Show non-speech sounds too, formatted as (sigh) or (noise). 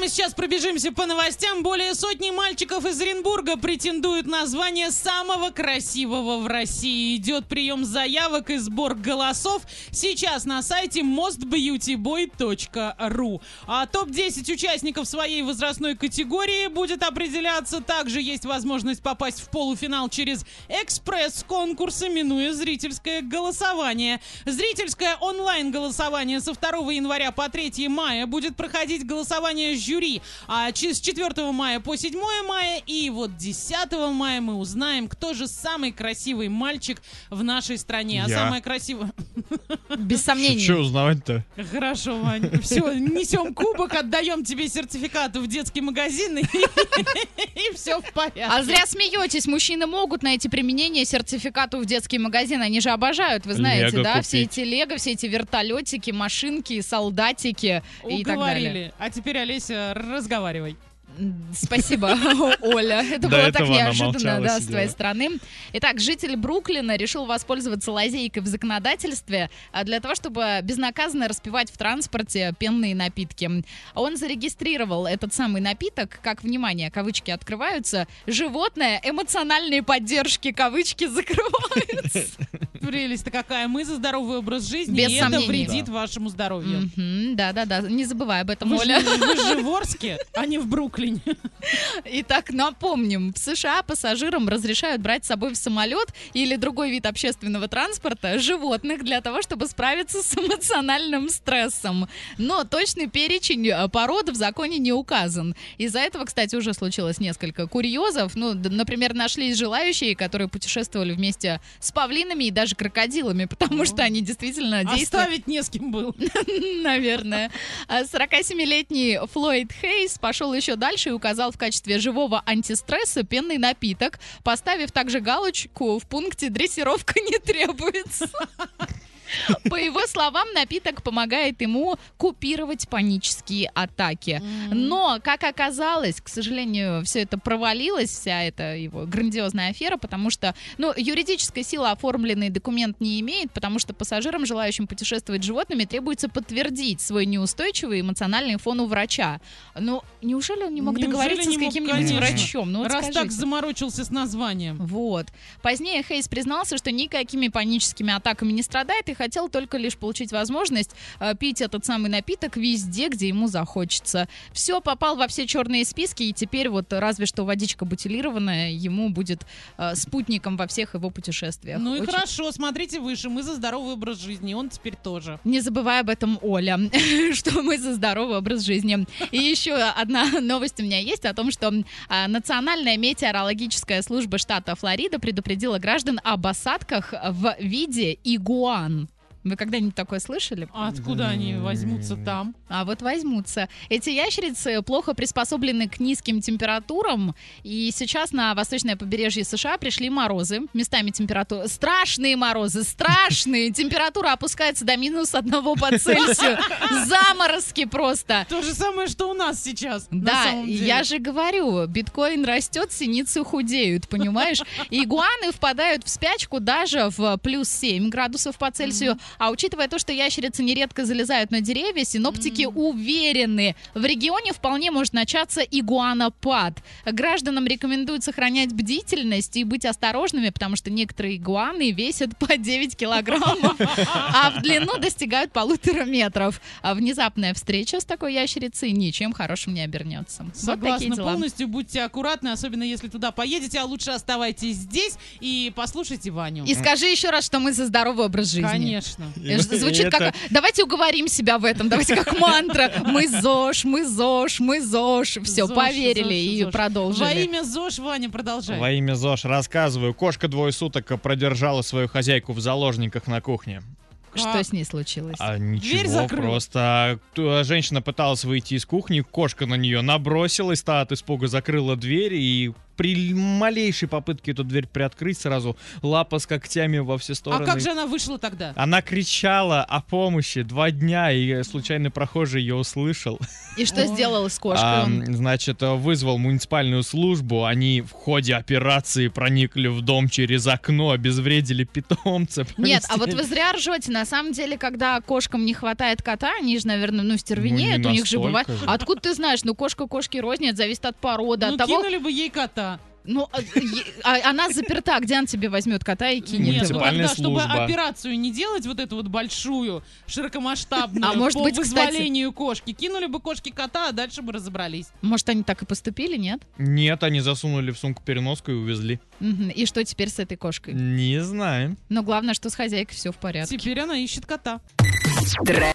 прямо сейчас пробежимся по новостям. Более сотни мальчиков из Оренбурга претендуют на звание самого красивого в России. Идет прием заявок и сбор голосов сейчас на сайте mostbeautyboy.ru. А топ-10 участников своей возрастной категории будет определяться. Также есть возможность попасть в полуфинал через экспресс-конкурс, минуя зрительское голосование. Зрительское онлайн-голосование со 2 января по 3 мая будет проходить голосование жюри а, с 4 мая по 7 мая. И вот 10 мая мы узнаем, кто же самый красивый мальчик в нашей стране. А Я. самое красивое... (laughs) Без сомнений. Что узнавать-то? Хорошо, Вань. Все, несем кубок, отдаем тебе сертификат в детский магазин, и, (laughs) и все в порядке. А зря смеетесь, мужчины могут найти применение сертификату в детский магазин, они же обожают, вы знаете, Лего да, все купить. эти лего, все эти вертолетики, машинки, солдатики и так далее. Уговорили. А теперь, Олеся, разговаривай. Спасибо, (laughs) Оля. Это До было так неожиданно, да, с твоей стороны. Итак, житель Бруклина решил воспользоваться лазейкой в законодательстве а, для того, чтобы безнаказанно распивать в транспорте пенные напитки. Он зарегистрировал этот самый напиток, как, внимание, кавычки открываются, животное эмоциональной поддержки, кавычки закрываются. (laughs) Прелесть-то какая. Мы за здоровый образ жизни, Без и сомнений. это вредит вашему здоровью. Да-да-да, не забывай об этом, Вы же, Оля. вы же в (laughs) Орске, а не в Бруклине. Итак, напомним, в США пассажирам разрешают брать с собой в самолет или другой вид общественного транспорта животных для того, чтобы справиться с эмоциональным стрессом. Но точный перечень э, пород в законе не указан. Из-за этого, кстати, уже случилось несколько курьезов. Ну, например, нашлись желающие, которые путешествовали вместе с павлинами и даже крокодилами, потому О. что они действительно действуют Оставить не с кем был. (laughs) Наверное. А 47-летний Флойд Хейс пошел еще дальше и указал в качестве живого антистресса пенный напиток, поставив также галочку в пункте «Дрессировка не требуется». (laughs) По его словам, напиток помогает ему купировать панические атаки. Но, как оказалось, к сожалению, все это провалилось, вся эта его грандиозная афера, потому что, ну, юридической силы оформленный документ не имеет, потому что пассажирам, желающим путешествовать с животными, требуется подтвердить свой неустойчивый эмоциональный фон у врача. Ну, неужели он не мог Неужели договориться не с мог, каким-нибудь конечно. врачом? Ну, вот Раз так скажите. заморочился с названием. Вот. Позднее Хейс признался, что никакими паническими атаками не страдает и хотел только лишь получить возможность э, пить этот самый напиток везде, где ему захочется. Все попал во все черные списки, и теперь вот разве что водичка бутилированная ему будет э, спутником во всех его путешествиях. Ну и Очень- хорошо, смотрите выше. Мы за здоровый образ жизни, и он теперь тоже. Не забывай об этом, Оля, (laughs) что мы за здоровый образ жизни. И еще одна новость у меня есть о том, что а, Национальная метеорологическая служба штата Флорида предупредила граждан об осадках в виде игуан. Вы когда-нибудь такое слышали? А откуда они возьмутся там? А вот возьмутся. Эти ящерицы плохо приспособлены к низким температурам, и сейчас на восточное побережье США пришли морозы. Местами температура... Страшные морозы, страшные! (laughs) Температура опускается до минус одного по Цельсию. (laughs) Заморозки просто. То же самое, что у нас сейчас. Да, я же говорю, биткоин растет, синицы худеют, понимаешь? (laughs) Игуаны впадают в спячку даже в плюс 7 градусов по Цельсию. А учитывая то, что ящерицы нередко залезают на деревья, синоптики уверены, в регионе вполне может начаться игуанопад. Гражданам рекомендуют сохранять бдительность и быть осторожными, потому что некоторые игуаны весят по 9 килограммов, а в длину достигают полутора метров. А внезапная встреча с такой ящерицей ничем хорошим не обернется. вот Согласна дела. полностью. Будьте аккуратны, особенно если туда поедете, а лучше оставайтесь здесь и послушайте Ваню. И скажи еще раз, что мы за здоровый образ жизни. Конечно. Э, Звучит Это- как... Давайте уговорим себя в этом. Давайте как мантра. Мы ЗОЖ, мы ЗОЖ, мы ЗОЖ. Все, ЗОЖ, поверили ЗОЖ, и ЗОЖ. продолжили. Во имя ЗОЖ, Ваня, продолжай. Во имя ЗОЖ рассказываю. Кошка двое суток продержала свою хозяйку в заложниках на кухне. Что Как? с ней случилось? А Дверь ничего, закрыла. просто т- женщина пыталась выйти из кухни, кошка на нее набросилась, та от испуга закрыла дверь и при малейшей попытке эту дверь приоткрыть, сразу лапа с когтями во все А стороны. как же она вышла тогда? Она кричала о помощи два дня, и случайный прохожий ее услышал. И что Ой. сделала с кошкой? А, значит, вызвал муниципальную службу. Они в ходе операции проникли в дом через окно, обезвредили питомца. (laughs) Нет, а вот поместили. вы зря ржете. На самом деле, когда кошкам не хватает кота, они же, наверное, ну, стервенеют, Ну, у них же бывает. же. А откуда ты знаешь? Ну, кошка кошки рознь, это зависит от породы, Ну, от того... кинули бы ей кота. Ну, а, а она заперта, где она тебе возьмет кота и кинет? Нет, ну тогда, чтобы операцию не делать, вот эту вот большую, широкомасштабную, А может по быть, кстати- вызволению кошки, кинули бы кошки кота, а дальше бы разобрались. Может, они так и поступили, нет? Нет, они засунули в сумку переноску и увезли. И что теперь с этой кошкой? Не знаем. Но главное, что с хозяйкой все в порядке. Теперь она ищет кота.